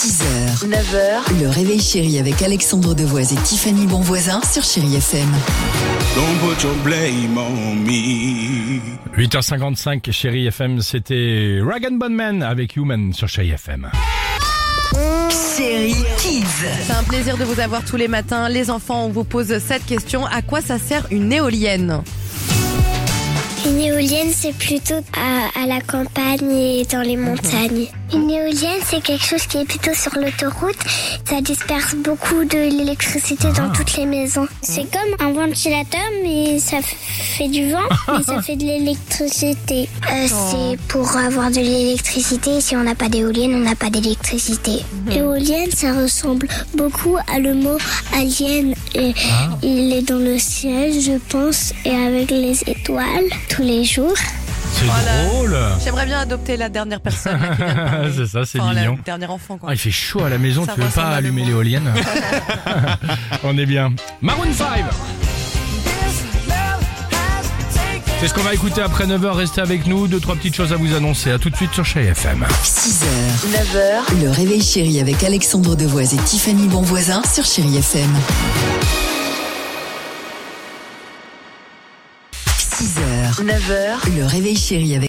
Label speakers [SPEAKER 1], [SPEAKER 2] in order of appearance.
[SPEAKER 1] 6h, 9h, le réveil chéri avec Alexandre Devoise et Tiffany Bonvoisin sur Chéri FM.
[SPEAKER 2] Don't put your blame on me.
[SPEAKER 3] 8h55, chérie FM, c'était Rag Bone Man avec Human sur chérie FM.
[SPEAKER 1] Chéri Kids.
[SPEAKER 4] C'est un plaisir de vous avoir tous les matins. Les enfants, on vous pose cette question. À quoi ça sert une éolienne?
[SPEAKER 5] Une éolienne, c'est plutôt à, à la campagne et dans les montagnes. Une éolienne, c'est quelque chose qui est plutôt sur l'autoroute. Ça disperse beaucoup de l'électricité dans toutes les maisons. C'est comme un ventilateur, mais ça fait du vent, mais ça fait de l'électricité. Euh, c'est pour avoir de l'électricité. Si on n'a pas d'éolienne, on n'a pas d'électricité. Éolienne, ça ressemble beaucoup à le mot alien. Et Il est dans le ciel, je pense, et avec les étoiles tous les jours.
[SPEAKER 3] C'est
[SPEAKER 4] Voilà.
[SPEAKER 3] drôle
[SPEAKER 4] J'aimerais bien adopter la dernière personne.
[SPEAKER 3] C'est ça, c'est
[SPEAKER 4] Enfin,
[SPEAKER 3] mignon.
[SPEAKER 4] Enfant, quoi.
[SPEAKER 3] Ah, il fait chaud à la maison,
[SPEAKER 4] Ça
[SPEAKER 3] tu veux pas allumer l'éolienne On est bien. Maroon 5 C'est ce qu'on va écouter après 9h, restez avec nous, deux trois petites choses à vous annoncer. À tout de suite sur chérie FM.
[SPEAKER 1] 6h, 9h, le réveil chéri avec Alexandre Devoise et Tiffany Bonvoisin sur Chéri FM. 6h, 9h, le réveil chéri avec